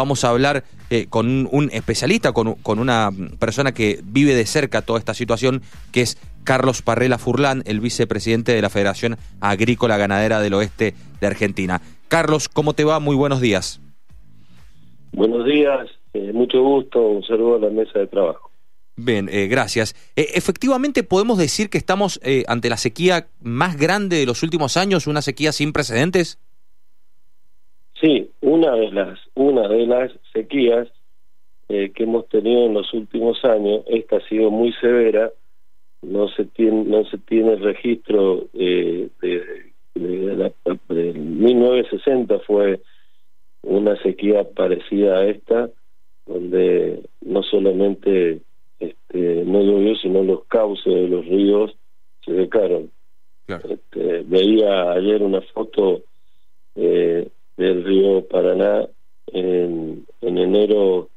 vamos a hablar eh, con un especialista, con, con, una persona que vive de cerca toda esta situación, que es Carlos Parrela Furlán, el vicepresidente de la Federación Agrícola Ganadera del Oeste de Argentina. Carlos, ¿cómo te va? Muy buenos días. Buenos días, eh, mucho gusto, un saludo a la mesa de trabajo. Bien, eh, gracias. Eh, efectivamente, podemos decir que estamos eh, ante la sequía más grande de los últimos años, una sequía sin precedentes. Sí, una de las una de las sequías que hemos tenido en los últimos años, esta ha sido muy severa. No se tiene no se tiene registro de, de, de 1960 fue una sequía parecida a esta, donde no solamente este, no llovió, sino los cauces de los ríos se secaron. Este, veía ayer una foto eh, del río Paraná en, en enero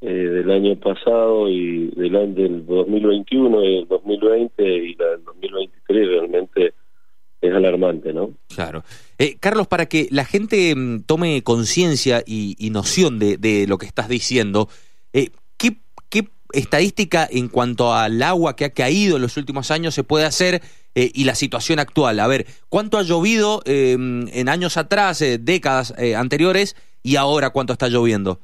eh, del año pasado y del año del 2021 y del 2020 y la del 2023 realmente es alarmante, ¿no? Claro. Eh, Carlos, para que la gente mm, tome conciencia y, y, noción de, de, lo que estás diciendo, eh, ¿qué, ¿qué, estadística en cuanto al agua que ha caído en los últimos años se puede hacer eh, y la situación actual? A ver, ¿cuánto ha llovido en años atrás, décadas anteriores, y ahora cuánto está lloviendo?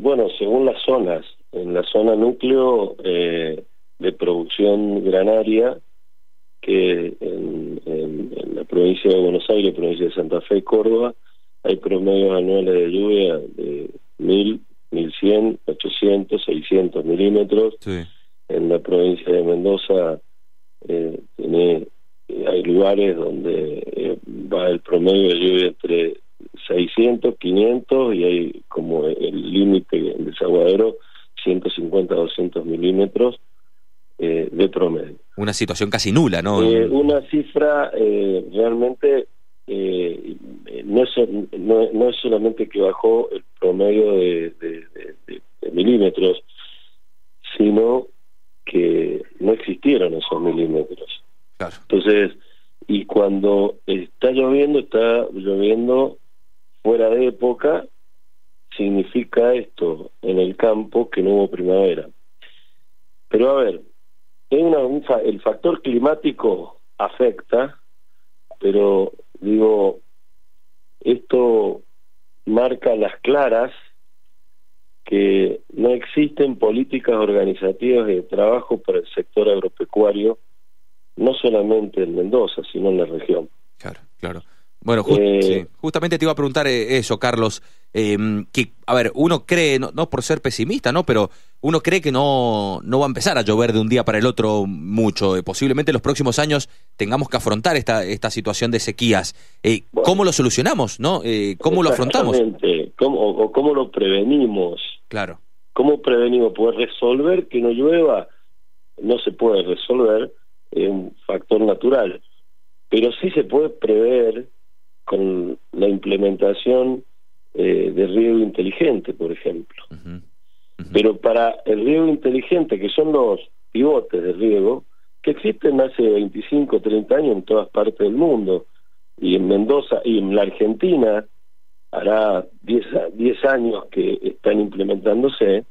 bueno, según las zonas, en la zona núcleo de producción granaria, que en, en, en, la provincia de Buenos Aires, provincia de Santa Fe y Córdoba, hay promedios anuales de lluvia de mil, mil cien, ochocientos, seiscientos milímetros. Sí. En la provincia de Mendoza eh, tiene, hay lugares donde eh, va el promedio de lluvia entre 600, 500 y hay como el límite en desaguadero 150, 200 milímetros eh, de promedio. Una situación casi nula, ¿no? Eh, una cifra eh, realmente eh, no, es, no, no, es solamente que bajó el promedio de, de, de, de, milímetros, sino que no existieron esos milímetros. Claro. Entonces, y cuando está lloviendo, está lloviendo fuera de época, significa esto en el campo que no hubo primavera. Pero a ver, una, un, el factor climático afecta, pero digo, esto marca las claras que no existen políticas organizativas de trabajo para el sector agropecuario, no solamente en Mendoza, sino en la región. Claro, claro. Bueno, just, eh, sí. justamente te iba a preguntar eh, eso, Carlos. Eh, que, a ver, uno cree, no, no, por ser pesimista, ¿no? Pero uno cree que no, no va a empezar a llover de un día para el otro mucho. Eh, posiblemente en los próximos años tengamos que afrontar esta, esta situación de sequías. Bueno, ¿Cómo lo solucionamos, no? Eh, ¿Cómo lo afrontamos? ¿Cómo, o, ¿Cómo lo prevenimos? Claro. ¿Cómo prevenimos? ¿Poder resolver que no llueva? No se puede resolver, es un factor natural. Pero sí se puede prever con la implementación eh, de riego inteligente, por ejemplo. Uh -huh. Uh -huh. Pero para el riego inteligente, que son los pivotes de riego, que existen hace 25, 30 años en todas partes del mundo, y en Mendoza y en la Argentina hará 10, 10 años que están implementándose,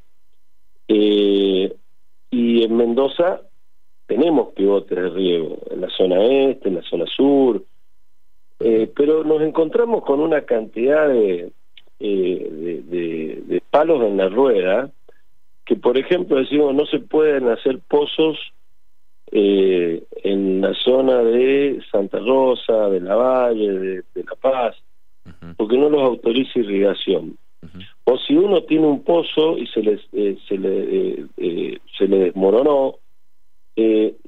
eh, y en Mendoza tenemos pivotes de riego, en la zona este, en la zona sur, eh, pero nos encontramos con una cantidad de, eh, de, de, palos en la rueda que por ejemplo decimos no se pueden hacer pozos en la zona de Santa Rosa, de la Valle, de, La Paz, -huh. porque no los autoriza irrigación. Uh -huh. O si uno tiene un pozo y se, les, eh, se, le, eh, se le desmoronó,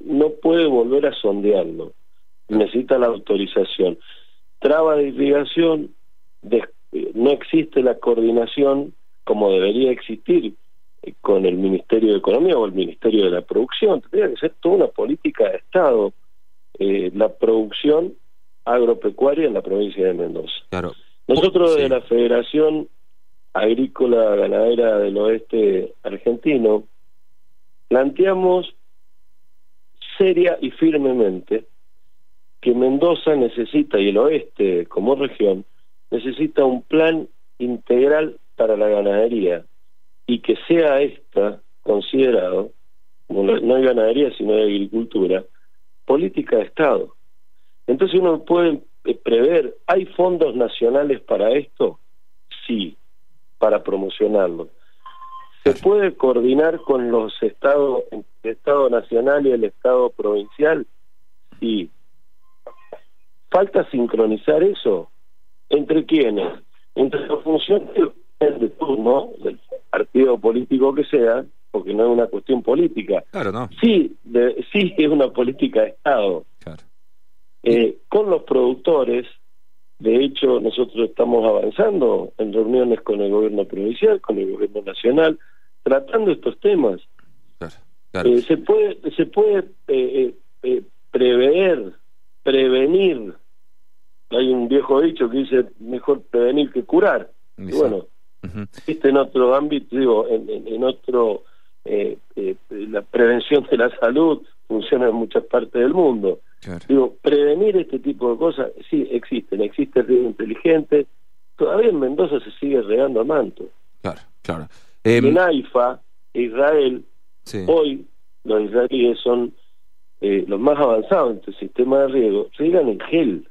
no puede volver a sondearlo, necesita la autorización traba de irrigación, de, no existe la coordinación como debería existir eh, con el Ministerio de Economía o el Ministerio de la Producción. Tendría que ser toda una política de Estado eh, la producción agropecuaria en la provincia de Mendoza. Claro. Nosotros sí. de la Federación Agrícola Ganadera del Oeste Argentino planteamos seria y firmemente que Mendoza necesita, y el oeste como región, necesita un plan integral para la ganadería y que sea esta considerado, no hay ganadería sino hay agricultura, política de Estado. Entonces uno puede prever, ¿hay fondos nacionales para esto? Sí, para promocionarlo. ¿Se puede coordinar con los estados, el Estado Nacional y el Estado Provincial? Sí. ¿Falta sincronizar eso? ¿Entre quiénes? Entre los funcionarios de turno, del partido político que sea, porque no es una cuestión política. Claro, no. Sí, sí es una política de Estado. Eh, con los productores, de hecho, nosotros estamos avanzando en reuniones con el gobierno provincial, con el gobierno nacional, tratando estos temas. Claro, eh, se puede, se puede eh, prever, prevenir. Hay un viejo dicho que dice mejor prevenir que curar. Y bueno, este en otro ámbito, digo, en, en, otro, eh, eh, la prevención de la salud funciona en muchas partes del mundo. Digo, prevenir este tipo de cosas, sí, existen, existe el riego inteligente, todavía en Mendoza se sigue regando a manto. Claro, claro. en em, AIFA, Israel, hoy los israelíes son eh, los más avanzados en este sistema de riego, riegan en gel.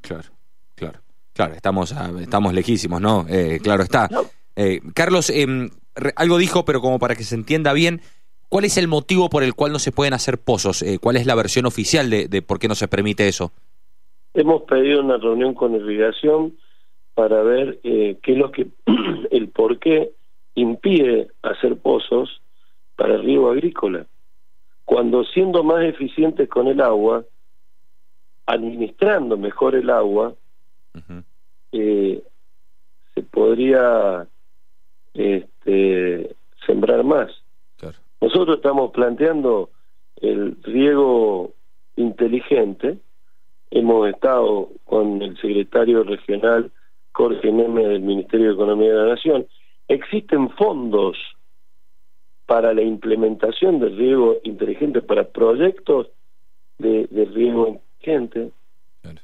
Claro, claro. Claro, estamos, estamos lejísimos, ¿no? Eh, claro está. Eh, Carlos, em, algo dijo, pero como para que se entienda bien, ¿cuál es el motivo por el cual no se pueden hacer pozos? Eh, ¿Cuál es la versión oficial de, de, por qué no se permite eso? Hemos pedido una reunión con irrigación para ver qué es lo que, el por qué impide hacer pozos para el riego agrícola. Cuando siendo más eficientes con el agua, administrando mejor el agua, eh, se podría este, sembrar más. Nosotros estamos planteando el riego inteligente. Hemos estado con el secretario regional Jorge Neme del Ministerio de Economía de la Nación. Existen fondos para la implementación del riego inteligente, para proyectos de, de riego inteligente.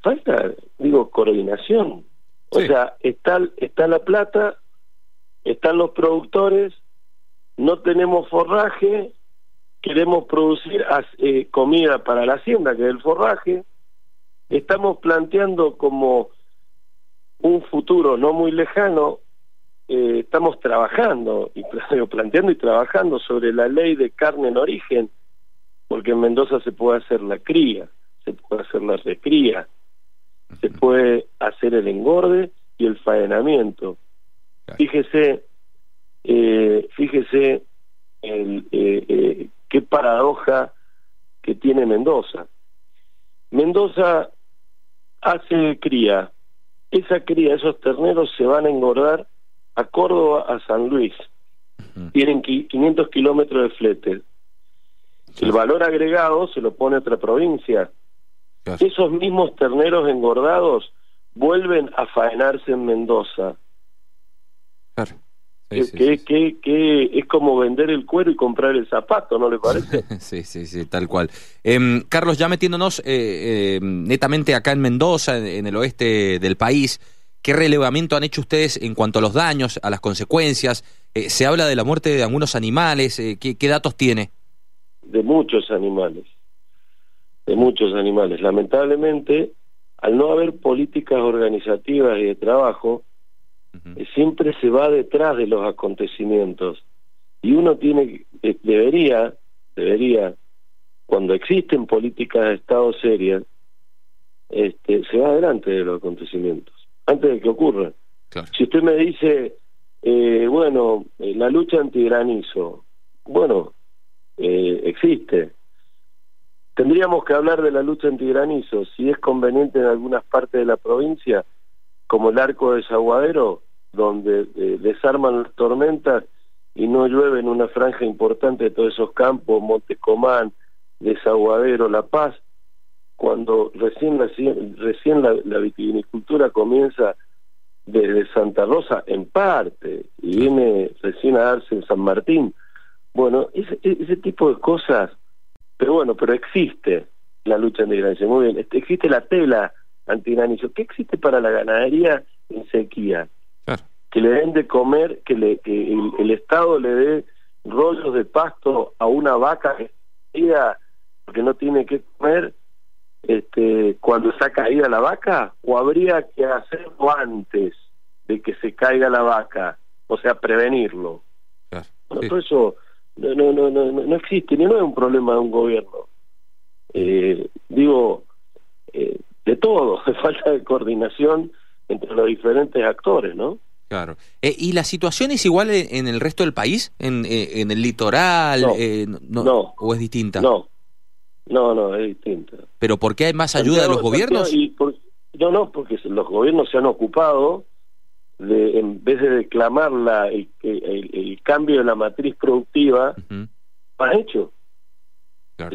Falta, digo, coordinación. O sea, está, está la plata, están los productores, no tenemos forraje, queremos producir eh, comida para la hacienda, que es el forraje, estamos planteando como un futuro no muy lejano, eh, estamos trabajando, y planteando y trabajando sobre la ley de carne en origen, porque en Mendoza se puede hacer la cría se puede hacer la recría, se puede hacer el engorde y el faenamiento. Fíjese, eh, fíjese el, eh, eh, qué paradoja que tiene Mendoza. Mendoza hace cría, esa cría, esos terneros se van a engordar a Córdoba, a San Luis. Tienen 500 kilómetros de flete. El valor agregado se lo pone otra provincia. Esos mismos terneros engordados vuelven a faenarse en Mendoza. Claro. Que, es como vender el cuero y comprar el zapato, ¿no le parece? sí, sí, sí, tal cual. Em, Carlos, ya metiéndonos eh, em, netamente acá en Mendoza, en, el oeste del país, ¿qué relevamiento han hecho ustedes en cuanto a los daños, a las consecuencias? Eh, se habla de la muerte de algunos animales, eh, ¿qué datos tiene? De muchos animales de muchos animales. Lamentablemente, al no haber políticas organizativas y de trabajo, eh, siempre se va detrás de los acontecimientos. Y uno tiene, eh, debería, debería, cuando existen políticas de Estado serias, este, se va adelante de los acontecimientos, antes de que ocurran. Si usted me dice, eh, bueno, la lucha antigranizo, bueno, existe, Tendríamos que hablar de la lucha antigranizo, si es conveniente en algunas partes de la provincia, como el arco de Desaguadero, donde eh, desarman las tormentas y no llueve en una franja importante de todos esos campos, Montecomán, Desaguadero, La Paz, cuando recién la, recién la, vitivinicultura comienza desde Santa Rosa en parte y viene recién a darse en San Martín. Bueno, ese, ese tipo de cosas pero bueno, pero existe la lucha antigranizo, muy bien. Existe la tela antigranizo. ¿Qué existe para la ganadería en sequía, que le den de comer, que, le, que el, Estado le dé rollos de pasto a una vaca que porque no tiene que comer este, cuando está caída la vaca, o habría que hacerlo antes de que se caiga la vaca, o sea, prevenirlo. Por eso no, no, no, no, no existe, ni no es un problema de un gobierno. Eh, digo, eh, de todo, falta de coordinación entre los diferentes actores, ¿no? Claro. Eh, ¿Y la situación es igual en, el resto del país? ¿En, eh, en el litoral? No, ¿O es distinta? No, no, no, es distinta. ¿Pero por qué hay más ayuda de los gobiernos? Y no, no, porque los gobiernos se han ocupado de, en vez de declamar la, el, el, cambio de la matriz productiva, uh han hecho.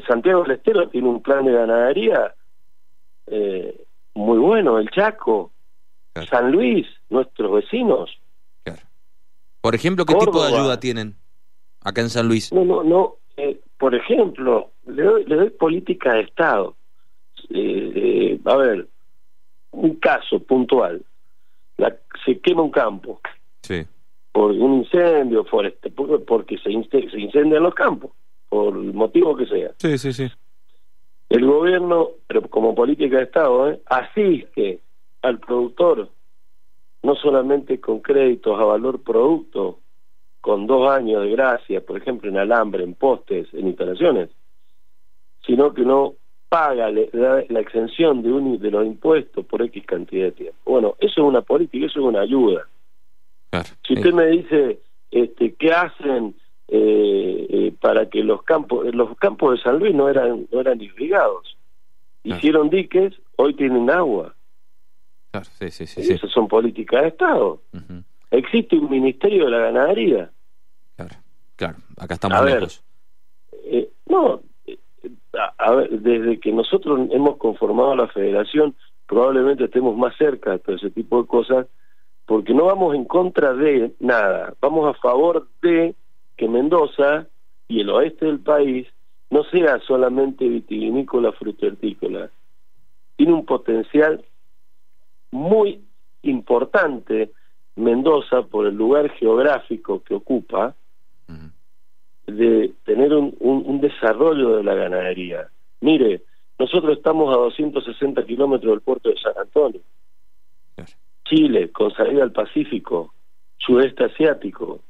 Santiago del Estero tiene un plan de ganadería eh, muy bueno, el Chaco, San Luis, nuestros vecinos. Por ejemplo, ¿qué tipo de ayuda tienen acá en San Luis? No, no, no. Eh, por ejemplo, le doy, le doy política de Estado. Eh, a ver, un caso puntual. La, se quema un campo. Sí. Por un incendio, este, porque se, se incendian los campos por el motivo que sea. Sí, sí, sí. El gobierno, pero como política de Estado, ¿eh? asiste al productor no solamente con créditos a valor producto, con dos años de gracia, por ejemplo, en alambre, en postes, en instalaciones, sino que no paga la, exención de, un, de los impuestos por X cantidad de tiempo. Bueno, eso es una política, eso es una ayuda. Si usted me dice, este, ¿qué hacen eh, eh, para que los campos los campos de San Luis no eran no eran irrigados hicieron diques hoy tienen agua esas son políticas de Estado. Existe un ministerio de la ganadería. Claro claro acá estamos a Ver, eh, no eh, a, ver, desde que nosotros hemos conformado la federación probablemente estemos más cerca de todo ese tipo de cosas porque no vamos en contra de nada. Vamos a favor de que Mendoza y el oeste del país no sea solamente vitivinícola, frutícola. Tiene un potencial muy importante Mendoza por el lugar geográfico que ocupa de tener un, un, desarrollo de la ganadería. Mire, nosotros estamos a 260 kilómetros del puerto de San Antonio. Chile, con salida al Pacífico, sudeste asiático,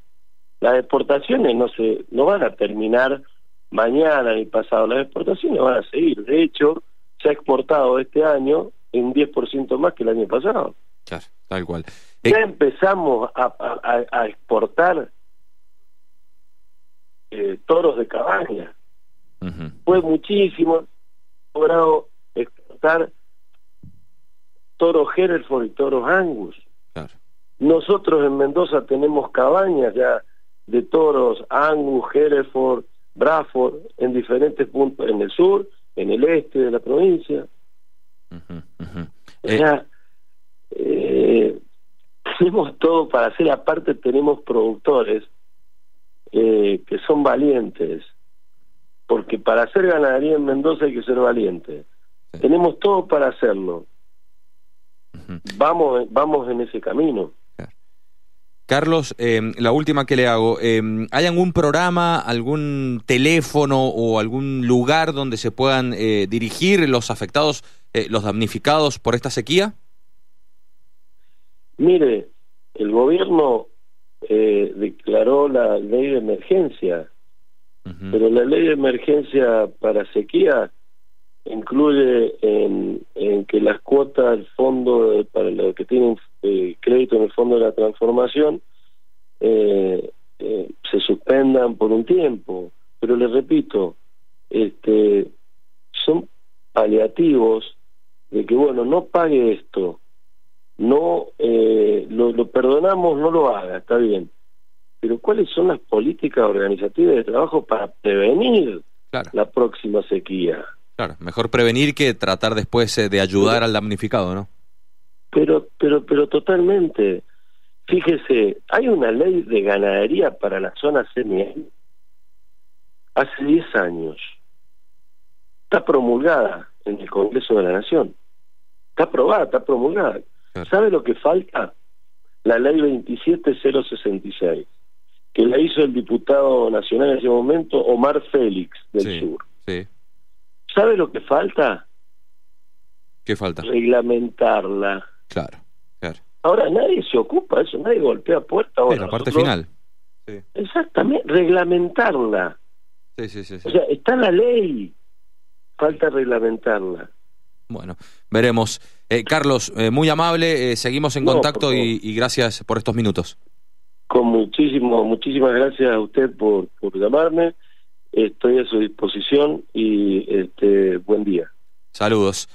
las exportaciones no se no van a terminar mañana ni pasado, las exportaciones van a seguir. De hecho, se ha exportado este año en 10% más que el año pasado. Claro, tal cual. Ya eh, empezamos a, a, exportar eh, toros de cabaña. Fue muchísimo logrado exportar toros Hereford y toros Angus. Nosotros en Mendoza tenemos cabañas ya de toros Angus, Hereford, Bradford, en diferentes puntos, en el sur, en el este de la provincia. O sea, eh, tenemos todo para hacer, aparte tenemos productores eh, que son valientes, porque para hacer ganadería en Mendoza hay que ser valiente. Tenemos todo para hacerlo. Vamos, vamos en ese camino. Carlos, em, la última que le hago, em, ¿hay algún programa, algún teléfono o algún lugar donde se puedan eh, dirigir los afectados, eh, los damnificados por esta sequía? Mire, el gobierno eh, declaró la ley de emergencia, pero la ley de emergencia para sequía incluye en, que las cuotas del fondo para los que tienen eh, crédito en el fondo de la transformación eh, eh, se suspendan por un tiempo. Pero les repito este son paliativos de que bueno no pague esto no lo, lo perdonamos no lo haga está bien. Pero cuáles son las políticas organizativas de trabajo para prevenir la próxima sequía Claro, mejor prevenir que tratar después eh, de ayudar al damnificado, ¿no? Pero, pero, pero totalmente. Fíjese, hay una ley de ganadería para la zona semi hace 10 años. Está promulgada en el Congreso de la Nación. Está aprobada, está promulgada. Claro. ¿Sabe lo que falta? La ley 27066, que la hizo el diputado nacional en ese momento, Omar Félix, del Sí, Sur. Sí. ¿Sabe lo que falta? ¿Qué falta? Reglamentarla. Claro, claro. Ahora nadie se ocupa de eso, nadie golpea puerta. Sí, Ahora, la parte nosotros- final. Sí, Exactamente, reglamentarla. sí, sí. sí, sí. O sea, está la ley, falta reglamentarla. Bueno, veremos. Eh, Carlos, eh, muy amable, eh, seguimos en No, contacto y, y gracias por estos minutos. Con muchísimo, muchísimas gracias a usted por, por llamarme. Estoy a su disposición y este buen día. Saludos.